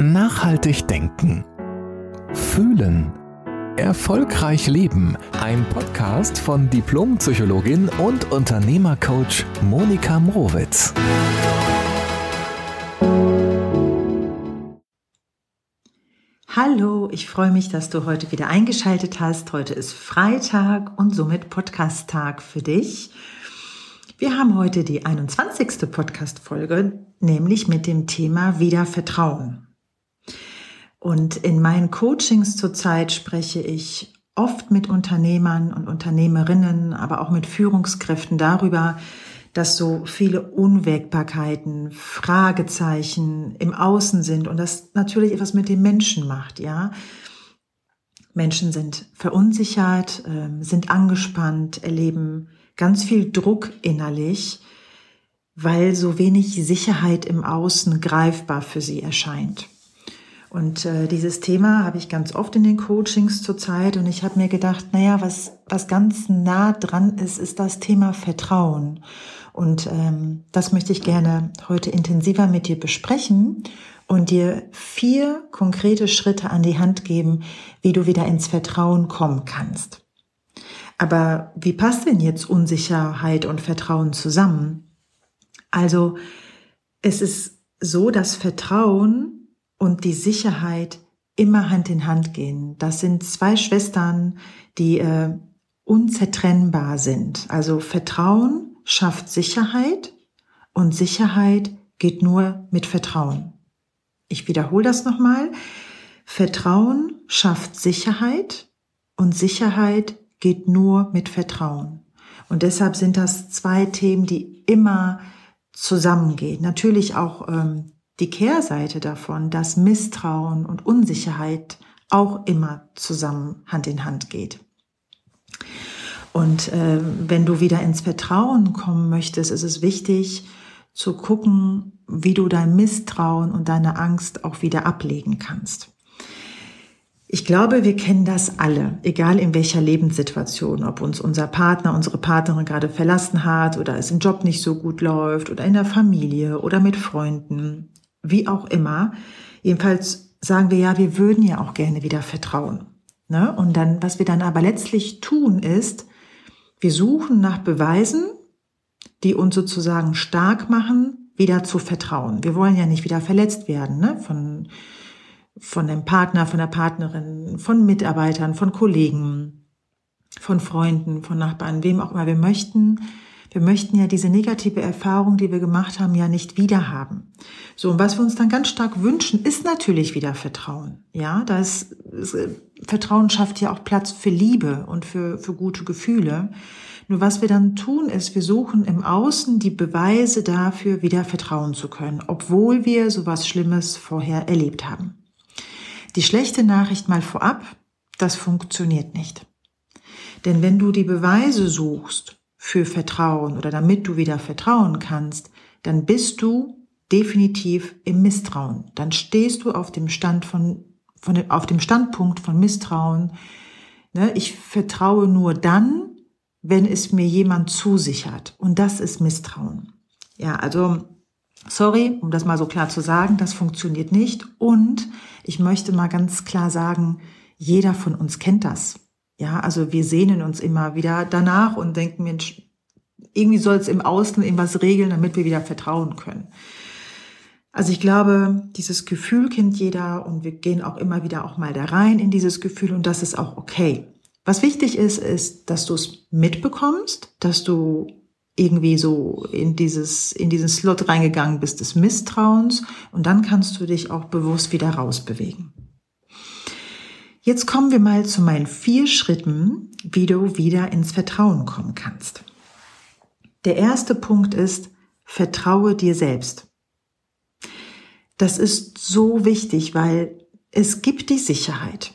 Nachhaltig denken. Fühlen. Erfolgreich leben. Ein Podcast von Diplompsychologin und Unternehmercoach Monika Mrowitz. Hallo, ich freue mich, dass du heute wieder eingeschaltet hast. Heute ist Freitag und somit Podcast-Tag für dich. Wir haben heute die 21. Podcast-Folge, nämlich mit dem Thema Wieder Vertrauen. Und in meinen Coachings zurzeit spreche ich oft mit Unternehmern und Unternehmerinnen, aber auch mit Führungskräften darüber, dass so viele Unwägbarkeiten, Fragezeichen im Außen sind und das natürlich etwas mit den Menschen macht, ja. Menschen sind verunsichert, ähm, sind angespannt, erleben ganz viel Druck innerlich, weil so wenig Sicherheit im Außen greifbar für sie erscheint. Und äh, dieses Thema habe ich ganz oft in den Coachings zurzeit und ich habe mir gedacht, naja, was, was ganz nah dran ist, ist das Thema Vertrauen. Und ähm, das möchte ich gerne heute intensiver mit dir besprechen und dir vier konkrete Schritte an die Hand geben, wie du wieder ins Vertrauen kommen kannst. Aber wie passt denn jetzt Unsicherheit und Vertrauen zusammen? Also es ist so, dass Vertrauen und die Sicherheit immer Hand in Hand gehen. Das sind zwei Schwestern, die äh, unzertrennbar sind. Also Vertrauen schafft Sicherheit und Sicherheit geht nur mit Vertrauen. Ich wiederhole das nochmal. Vertrauen schafft Sicherheit und Sicherheit geht nur mit Vertrauen. Und deshalb sind das zwei Themen, die immer zusammengehen. Natürlich auch ähm, die Kehrseite davon, dass Misstrauen und Unsicherheit auch immer zusammen Hand in Hand geht. Und äh, wenn du wieder ins Vertrauen kommen möchtest, ist es wichtig zu gucken, wie du dein Misstrauen und deine Angst auch wieder ablegen kannst. Ich glaube, wir kennen das alle, egal in welcher Lebenssituation, ob uns unser Partner, unsere Partnerin gerade verlassen hat oder es im Job nicht so gut läuft oder in der Familie oder mit Freunden wie auch immer. Jedenfalls sagen wir ja, wir würden ja auch gerne wieder vertrauen. Ne? Und dann, was wir dann aber letztlich tun, ist, wir suchen nach Beweisen, die uns sozusagen stark machen, wieder zu vertrauen. Wir wollen ja nicht wieder verletzt werden, ne? Von, von dem Partner, von der Partnerin, von Mitarbeitern, von Kollegen, von Freunden, von Nachbarn, wem auch immer. Wir möchten wir möchten ja diese negative Erfahrung, die wir gemacht haben, ja nicht wieder haben. So, und was wir uns dann ganz stark wünschen, ist natürlich wieder Vertrauen. Ja, das äh, Vertrauen schafft ja auch Platz für Liebe und für, für gute Gefühle. Nur was wir dann tun, ist, wir suchen im Außen die Beweise dafür, wieder vertrauen zu können, obwohl wir sowas Schlimmes vorher erlebt haben. Die schlechte Nachricht mal vorab, das funktioniert nicht. Denn wenn du die Beweise suchst, für Vertrauen oder damit du wieder vertrauen kannst, dann bist du definitiv im Misstrauen. Dann stehst du auf dem Stand von, von auf dem Standpunkt von Misstrauen. Ne? Ich vertraue nur dann, wenn es mir jemand zusichert. Und das ist Misstrauen. Ja, also sorry, um das mal so klar zu sagen, das funktioniert nicht. Und ich möchte mal ganz klar sagen, jeder von uns kennt das. Ja, also wir sehnen uns immer wieder danach und denken, Mensch, irgendwie soll es im Außen irgendwas regeln, damit wir wieder vertrauen können. Also ich glaube, dieses Gefühl kennt jeder und wir gehen auch immer wieder auch mal da rein in dieses Gefühl und das ist auch okay. Was wichtig ist, ist, dass du es mitbekommst, dass du irgendwie so in dieses, in diesen Slot reingegangen bist des Misstrauens und dann kannst du dich auch bewusst wieder rausbewegen. Jetzt kommen wir mal zu meinen vier Schritten, wie du wieder ins Vertrauen kommen kannst. Der erste Punkt ist, vertraue dir selbst. Das ist so wichtig, weil es gibt die Sicherheit.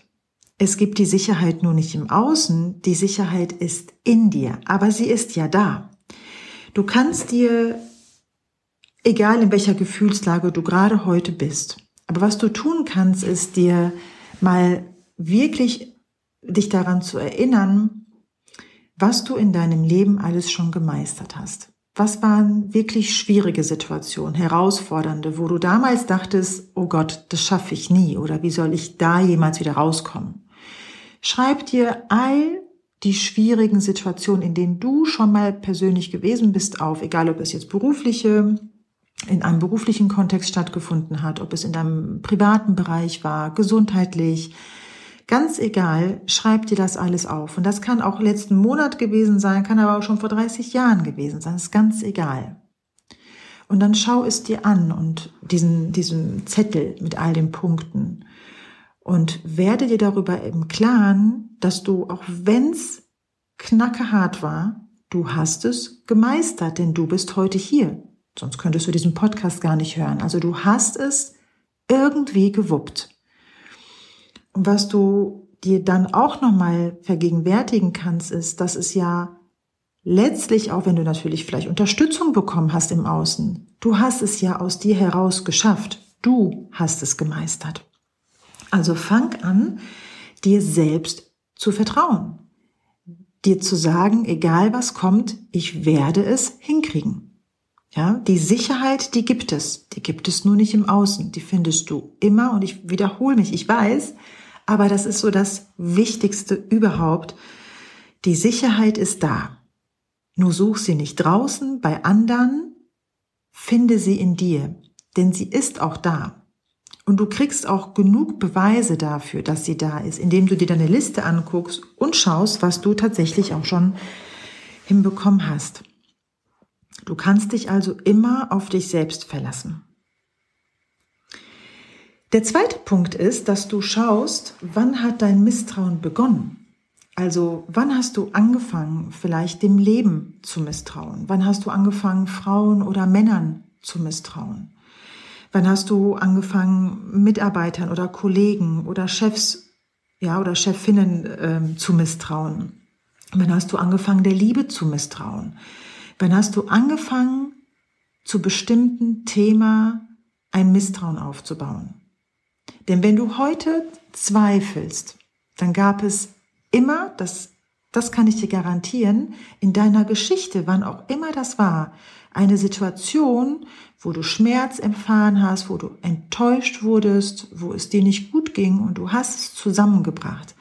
Es gibt die Sicherheit nur nicht im Außen, die Sicherheit ist in dir, aber sie ist ja da. Du kannst dir, egal in welcher Gefühlslage du gerade heute bist, aber was du tun kannst, ist dir mal wirklich dich daran zu erinnern, was du in deinem Leben alles schon gemeistert hast, Was waren wirklich schwierige Situationen, herausfordernde, wo du damals dachtest, oh Gott, das schaffe ich nie oder wie soll ich da jemals wieder rauskommen? Schreib dir all die schwierigen Situationen, in denen du schon mal persönlich gewesen bist, auf, egal ob es jetzt berufliche, in einem beruflichen Kontext stattgefunden hat, ob es in deinem privaten Bereich war, gesundheitlich, ganz egal, schreib dir das alles auf. Und das kann auch letzten Monat gewesen sein, kann aber auch schon vor 30 Jahren gewesen sein, das ist ganz egal. Und dann schau es dir an und diesen, diesen Zettel mit all den Punkten und werde dir darüber im Klaren, dass du, auch wenn's knackehart war, du hast es gemeistert, denn du bist heute hier. Sonst könntest du diesen Podcast gar nicht hören. Also du hast es irgendwie gewuppt. Was du dir dann auch nochmal vergegenwärtigen kannst, ist, dass es ja letztlich, auch wenn du natürlich vielleicht Unterstützung bekommen hast im Außen, du hast es ja aus dir heraus geschafft. Du hast es gemeistert. Also fang an, dir selbst zu vertrauen. Dir zu sagen, egal was kommt, ich werde es hinkriegen. Ja, die Sicherheit, die gibt es. Die gibt es nur nicht im Außen. Die findest du immer und ich wiederhole mich, ich weiß, aber das ist so das Wichtigste überhaupt. Die Sicherheit ist da. Nur such sie nicht draußen bei anderen, finde sie in dir, denn sie ist auch da. Und du kriegst auch genug Beweise dafür, dass sie da ist, indem du dir deine Liste anguckst und schaust, was du tatsächlich auch schon hinbekommen hast. Du kannst dich also immer auf dich selbst verlassen. Der zweite Punkt ist, dass du schaust, wann hat dein Misstrauen begonnen? Also wann hast du angefangen, vielleicht dem Leben zu misstrauen? Wann hast du angefangen, Frauen oder Männern zu misstrauen? Wann hast du angefangen, Mitarbeitern oder Kollegen oder Chefs, ja, oder Chefinnen ähm, zu misstrauen? Wann hast du angefangen, der Liebe zu misstrauen? Wann hast du angefangen, zu bestimmten Thema ein Misstrauen aufzubauen? Denn wenn du heute zweifelst, dann gab es immer, das, das kann ich dir garantieren, in deiner Geschichte, wann auch immer das war, eine Situation, wo du Schmerz erfahren hast, wo du enttäuscht wurdest, wo es dir nicht gut ging und du hast es zusammengebracht.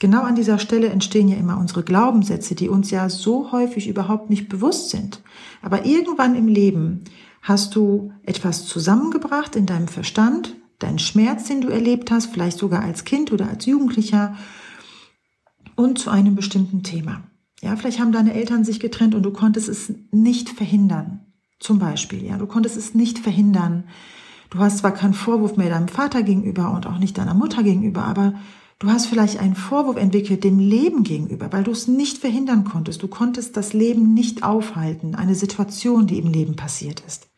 Genau an dieser Stelle entstehen ja immer unsere Glaubenssätze, die uns ja so häufig überhaupt nicht bewusst sind. Aber irgendwann im Leben hast du etwas zusammengebracht in deinem Verstand, deinen Schmerz, den du erlebt hast, vielleicht sogar als Kind oder als Jugendlicher und zu einem bestimmten Thema. Ja, vielleicht haben deine Eltern sich getrennt und du konntest es nicht verhindern. Zum Beispiel, ja, du konntest es nicht verhindern. Du hast zwar keinen Vorwurf mehr deinem Vater gegenüber und auch nicht deiner Mutter gegenüber, aber du hast vielleicht einen Vorwurf entwickelt dem Leben gegenüber, weil du es nicht verhindern konntest. Du konntest das Leben nicht aufhalten, eine Situation, die im Leben passiert ist.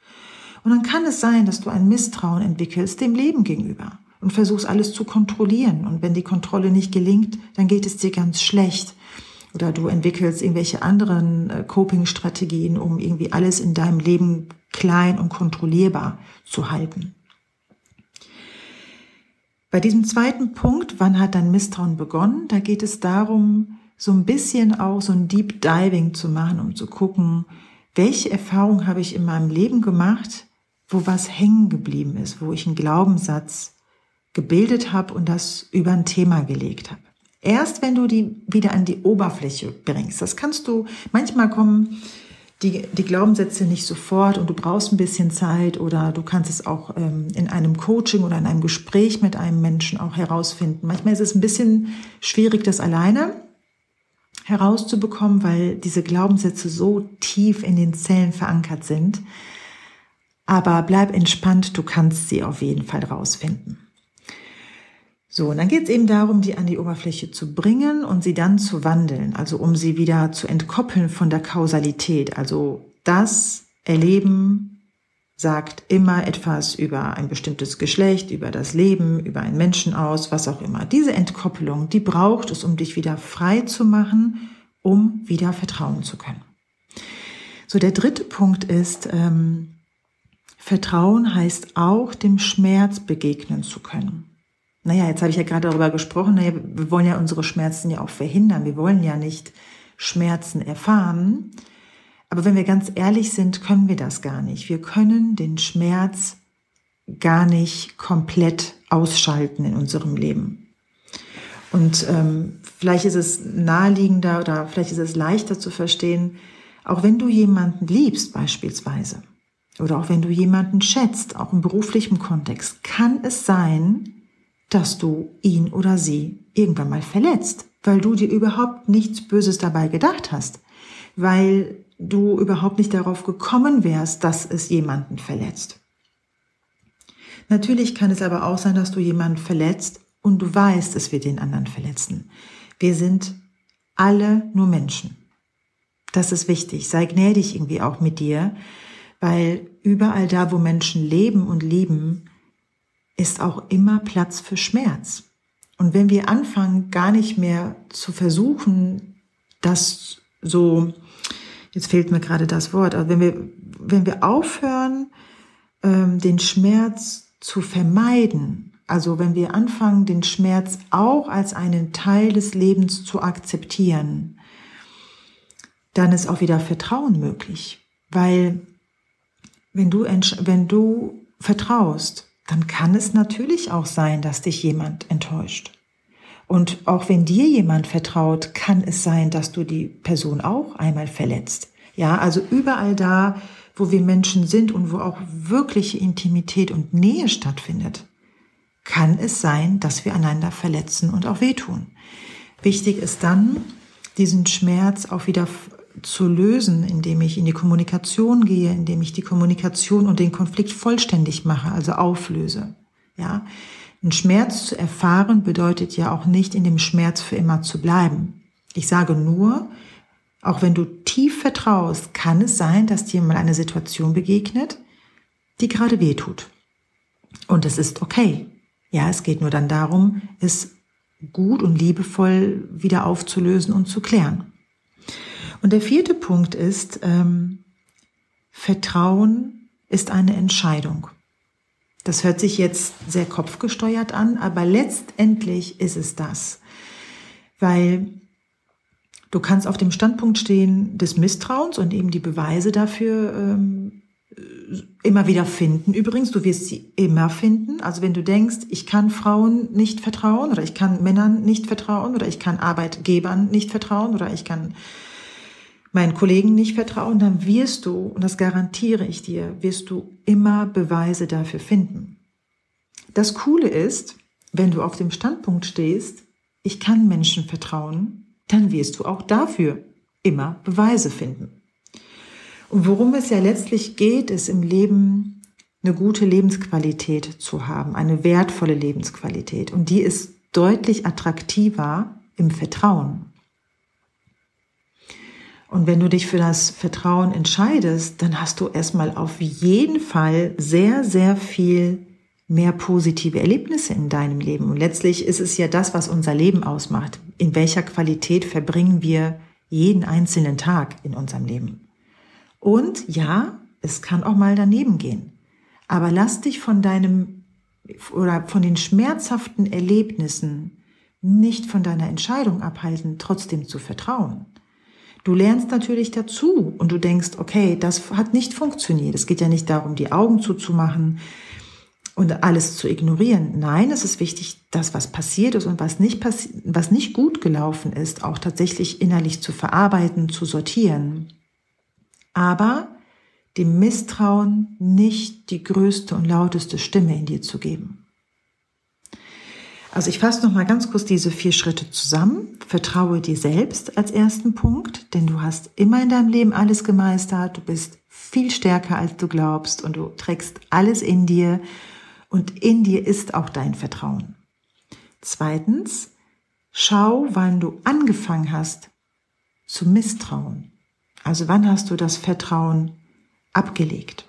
Und dann kann es sein, dass du ein Misstrauen entwickelst dem Leben gegenüber und versuchst alles zu kontrollieren. Und wenn die Kontrolle nicht gelingt, dann geht es dir ganz schlecht. Oder du entwickelst irgendwelche anderen äh, Coping-Strategien, um irgendwie alles in deinem Leben klein und kontrollierbar zu halten. Bei diesem zweiten Punkt, wann hat dein Misstrauen begonnen? Da geht es darum, so ein bisschen auch so ein Deep Diving zu machen, um zu gucken, welche Erfahrung habe ich in meinem Leben gemacht, wo was hängen geblieben ist, wo ich einen Glaubenssatz gebildet habe und das über ein Thema gelegt habe. Erst wenn du die wieder an die Oberfläche bringst, das kannst du, manchmal kommen die, die Glaubenssätze nicht sofort und du brauchst ein bisschen Zeit oder du kannst es auch ähm, in einem Coaching oder in einem Gespräch mit einem Menschen auch herausfinden. Manchmal ist es ein bisschen schwierig, das alleine herauszubekommen, weil diese Glaubenssätze so tief in den Zellen verankert sind, aber bleib entspannt, du kannst sie auf jeden Fall rausfinden. So, und dann geht es eben darum, die an die Oberfläche zu bringen und sie dann zu wandeln, also um sie wieder zu entkoppeln von der Kausalität. Also das Erleben sagt immer etwas über ein bestimmtes Geschlecht, über das Leben, über einen Menschen aus, was auch immer. Diese Entkoppelung, die braucht es, um dich wieder frei zu machen, um wieder vertrauen zu können. So, der dritte Punkt ist, ähm, Vertrauen heißt auch, dem Schmerz begegnen zu können. Naja, jetzt habe ich ja gerade darüber gesprochen, naja, wir wollen ja unsere Schmerzen ja auch verhindern. Wir wollen ja nicht Schmerzen erfahren. Aber wenn wir ganz ehrlich sind, können wir das gar nicht. Wir können den Schmerz gar nicht komplett ausschalten in unserem Leben. Und ähm, vielleicht ist es naheliegender oder vielleicht ist es leichter zu verstehen, auch wenn du jemanden liebst beispielsweise oder auch wenn du jemanden schätzt, auch im beruflichen Kontext, kann es sein, dass du ihn oder sie irgendwann mal verletzt, weil du dir überhaupt nichts Böses dabei gedacht hast, weil du überhaupt nicht darauf gekommen wärst, dass es jemanden verletzt. Natürlich kann es aber auch sein, dass du jemanden verletzt und du weißt, es wird den anderen verletzen. Wir sind alle nur Menschen. Das ist wichtig. Sei gnädig irgendwie auch mit dir, weil überall da, wo Menschen leben und lieben, ist auch immer Platz für Schmerz. Und wenn wir anfangen, gar nicht mehr zu versuchen, das so, jetzt fehlt mir gerade das Wort, aber wenn wir, wenn wir aufhören, ähm, den Schmerz zu vermeiden, also wenn wir anfangen, den Schmerz auch als einen Teil des Lebens zu akzeptieren, dann ist auch wieder Vertrauen möglich. Weil wenn du, wenn du vertraust, dann kann es natürlich auch sein, dass dich jemand enttäuscht. Und auch wenn dir jemand vertraut, kann es sein, dass du die Person auch einmal verletzt. Ja, also überall da, wo wir Menschen sind und wo auch wirkliche Intimität und Nähe stattfindet, kann es sein, dass wir einander verletzen und auch wehtun. Wichtig ist dann, diesen Schmerz auch wieder zu lösen, indem ich in die Kommunikation gehe, indem ich die Kommunikation und den Konflikt vollständig mache, also auflöse. Ja, ein Schmerz zu erfahren bedeutet ja auch nicht in dem Schmerz für immer zu bleiben. Ich sage nur, auch wenn du tief vertraust, kann es sein, dass dir mal eine Situation begegnet, die gerade weh tut. Und es ist okay. Ja, es geht nur dann darum, es gut und liebevoll wieder aufzulösen und zu klären. Und der vierte Punkt ist, ähm, Vertrauen ist eine Entscheidung. Das hört sich jetzt sehr kopfgesteuert an, aber letztendlich ist es das. Weil du kannst auf dem Standpunkt stehen des Misstrauens und eben die Beweise dafür ähm, immer wieder finden. Übrigens, du wirst sie immer finden. Also wenn du denkst, ich kann Frauen nicht vertrauen oder ich kann Männern nicht vertrauen oder ich kann Arbeitgebern nicht vertrauen oder ich kann meinen Kollegen nicht vertrauen, dann wirst du, und das garantiere ich dir, wirst du immer Beweise dafür finden. Das Coole ist, wenn du auf dem Standpunkt stehst, ich kann Menschen vertrauen, dann wirst du auch dafür immer Beweise finden. Und worum es ja letztlich geht, ist im Leben eine gute Lebensqualität zu haben, eine wertvolle Lebensqualität. Und die ist deutlich attraktiver im Vertrauen. Und wenn du dich für das Vertrauen entscheidest, dann hast du erstmal auf jeden Fall sehr, sehr viel mehr positive Erlebnisse in deinem Leben. Und letztlich ist es ja das, was unser Leben ausmacht. In welcher Qualität verbringen wir jeden einzelnen Tag in unserem Leben? Und ja, es kann auch mal daneben gehen. Aber lass dich von deinem oder von den schmerzhaften Erlebnissen nicht von deiner Entscheidung abhalten, trotzdem zu vertrauen. Du lernst natürlich dazu und du denkst, okay, das hat nicht funktioniert. Es geht ja nicht darum, die Augen zuzumachen und alles zu ignorieren. Nein, es ist wichtig, das, was passiert ist und was nicht, was nicht gut gelaufen ist, auch tatsächlich innerlich zu verarbeiten, zu sortieren aber dem Misstrauen nicht die größte und lauteste Stimme in dir zu geben. Also ich fasse noch mal ganz kurz diese vier Schritte zusammen. Vertraue dir selbst als ersten Punkt, denn du hast immer in deinem Leben alles gemeistert. Du bist viel stärker, als du glaubst und du trägst alles in dir und in dir ist auch dein Vertrauen. Zweitens, schau, wann du angefangen hast zu misstrauen. Also wann hast du das Vertrauen abgelegt?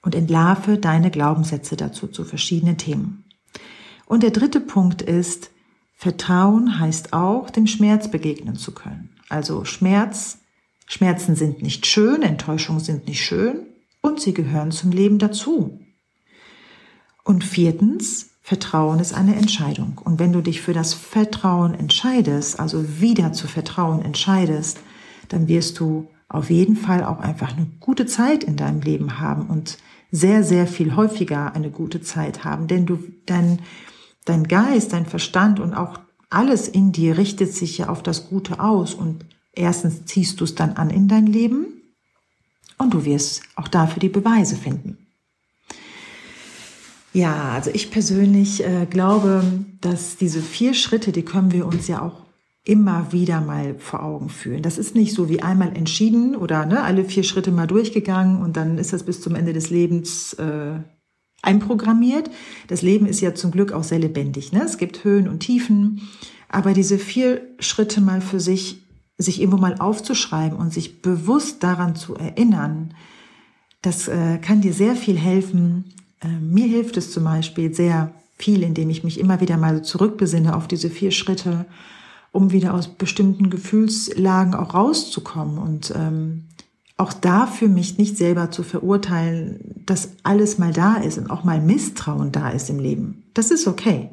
Und entlarve deine Glaubenssätze dazu zu verschiedenen Themen. Und der dritte Punkt ist, Vertrauen heißt auch, dem Schmerz begegnen zu können. Also Schmerz, Schmerzen sind nicht schön, Enttäuschungen sind nicht schön und sie gehören zum Leben dazu. Und viertens, Vertrauen ist eine Entscheidung. Und wenn du dich für das Vertrauen entscheidest, also wieder zu vertrauen entscheidest, dann wirst du auf jeden Fall auch einfach eine gute Zeit in deinem Leben haben und sehr, sehr viel häufiger eine gute Zeit haben. Denn du, dein, dein Geist, dein Verstand und auch alles in dir richtet sich ja auf das Gute aus. Und erstens ziehst du es dann an in dein Leben und du wirst auch dafür die Beweise finden. Ja, also ich persönlich äh, glaube, dass diese vier Schritte, die können wir uns ja auch immer wieder mal vor Augen führen. Das ist nicht so wie einmal entschieden oder ne, alle vier Schritte mal durchgegangen und dann ist das bis zum Ende des Lebens äh, einprogrammiert. Das Leben ist ja zum Glück auch sehr lebendig. Ne? Es gibt Höhen und Tiefen, aber diese vier Schritte mal für sich, sich irgendwo mal aufzuschreiben und sich bewusst daran zu erinnern, das äh, kann dir sehr viel helfen. Äh, mir hilft es zum Beispiel sehr viel, indem ich mich immer wieder mal zurückbesinne auf diese vier Schritte um wieder aus bestimmten Gefühlslagen auch rauszukommen und ähm, auch dafür mich nicht selber zu verurteilen, dass alles mal da ist und auch mal Misstrauen da ist im Leben. Das ist okay.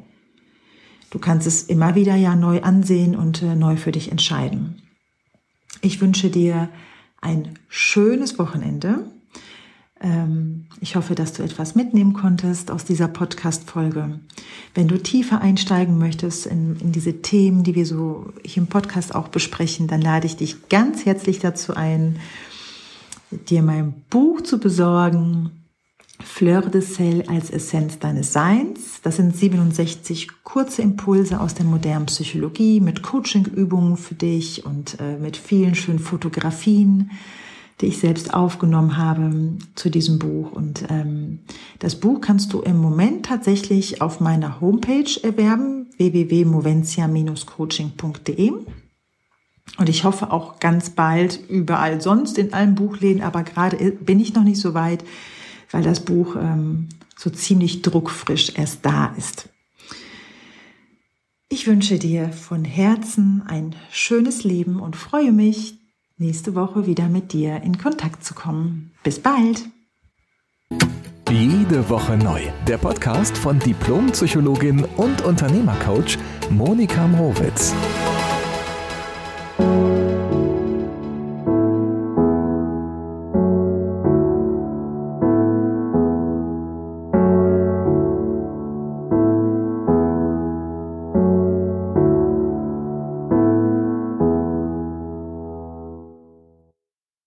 Du kannst es immer wieder ja neu ansehen und äh, neu für dich entscheiden. Ich wünsche dir ein schönes Wochenende. Ähm, ich hoffe, dass du etwas mitnehmen konntest aus dieser Podcast-Folge. Wenn du tiefer einsteigen möchtest in, in diese Themen, die wir so hier im Podcast auch besprechen, dann lade ich dich ganz herzlich dazu ein, dir mein Buch zu besorgen. Fleur de Sel als Essenz deines Seins. Das sind 67 kurze Impulse aus der modernen Psychologie mit Coaching-Übungen für dich und äh, mit vielen schönen Fotografien die ich selbst aufgenommen habe zu diesem Buch. Und ähm, das Buch kannst du im Moment tatsächlich auf meiner Homepage erwerben, www.moventia-coaching.de. Und ich hoffe auch ganz bald überall sonst in allen Buchläden, aber gerade bin ich noch nicht so weit, weil das Buch ähm, so ziemlich druckfrisch erst da ist. Ich wünsche dir von Herzen ein schönes Leben und freue mich, nächste Woche wieder mit dir in Kontakt zu kommen. Bis bald! Jede Woche neu. Der Podcast von Diplompsychologin und Unternehmercoach Monika Mrowitz.